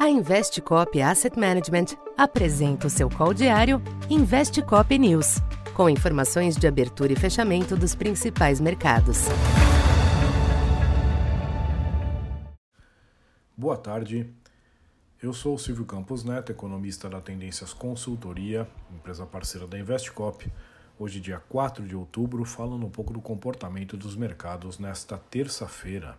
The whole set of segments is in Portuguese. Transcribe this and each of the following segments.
A Investcop Asset Management apresenta o seu call diário Investcop News, com informações de abertura e fechamento dos principais mercados. Boa tarde. Eu sou o Silvio Campos Neto, economista da Tendências Consultoria, empresa parceira da Investcop. Hoje, dia 4 de outubro, falando um pouco do comportamento dos mercados nesta terça-feira.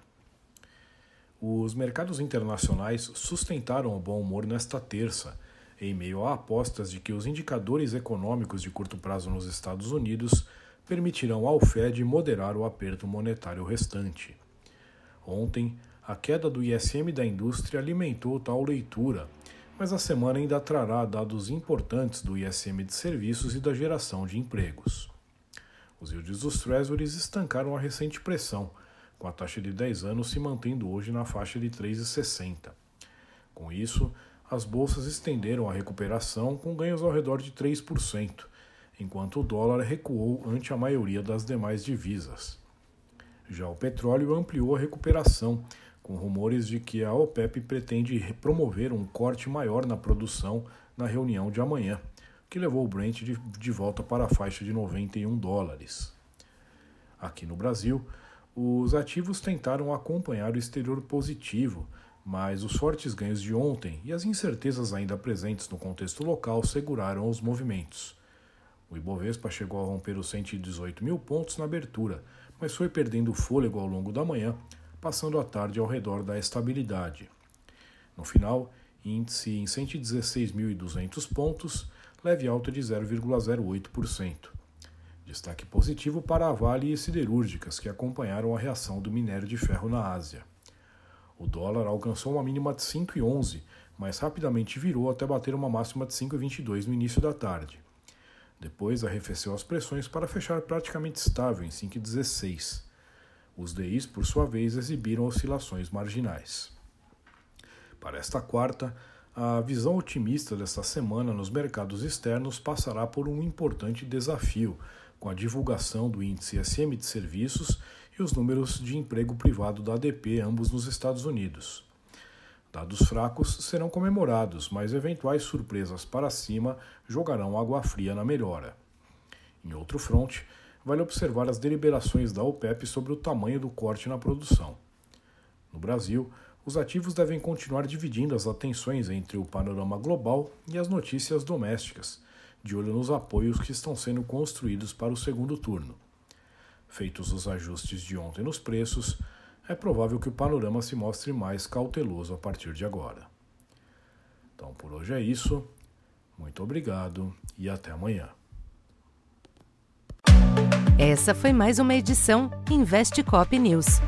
Os mercados internacionais sustentaram o bom humor nesta terça, em meio a apostas de que os indicadores econômicos de curto prazo nos Estados Unidos permitirão ao Fed moderar o aperto monetário restante. Ontem, a queda do ISM da indústria alimentou tal leitura, mas a semana ainda trará dados importantes do ISM de serviços e da geração de empregos. Os yields dos Treasuries estancaram a recente pressão com a taxa de 10 anos se mantendo hoje na faixa de 3,60. Com isso, as bolsas estenderam a recuperação com ganhos ao redor de 3%, enquanto o dólar recuou ante a maioria das demais divisas. Já o petróleo ampliou a recuperação, com rumores de que a OPEP pretende promover um corte maior na produção na reunião de amanhã, que levou o Brent de, volta para a faixa de 91 dólares. Aqui no Brasil, os ativos tentaram acompanhar o exterior positivo, mas os fortes ganhos de ontem e as incertezas ainda presentes no contexto local seguraram os movimentos. O Ibovespa chegou a romper os 118 mil pontos na abertura, mas foi perdendo fôlego ao longo da manhã, passando a tarde ao redor da estabilidade. No final, índice em 116.200 pontos, leve alta de 0,08%. Destaque positivo para a Vale e siderúrgicas, que acompanharam a reação do minério de ferro na Ásia. O dólar alcançou uma mínima de 5,11, mas rapidamente virou até bater uma máxima de 5,22 no início da tarde. Depois arrefeceu as pressões para fechar praticamente estável em 5,16. Os DIs, por sua vez, exibiram oscilações marginais. Para esta quarta, a visão otimista desta semana nos mercados externos passará por um importante desafio com a divulgação do índice SM de serviços e os números de emprego privado da ADP, ambos nos Estados Unidos. Dados fracos serão comemorados, mas eventuais surpresas para cima jogarão água fria na melhora. Em outro fronte, vale observar as deliberações da OPEP sobre o tamanho do corte na produção. No Brasil, os ativos devem continuar dividindo as atenções entre o panorama global e as notícias domésticas, de olho nos apoios que estão sendo construídos para o segundo turno. Feitos os ajustes de ontem nos preços, é provável que o panorama se mostre mais cauteloso a partir de agora. Então por hoje é isso. Muito obrigado e até amanhã. Essa foi mais uma edição Investe Cop News.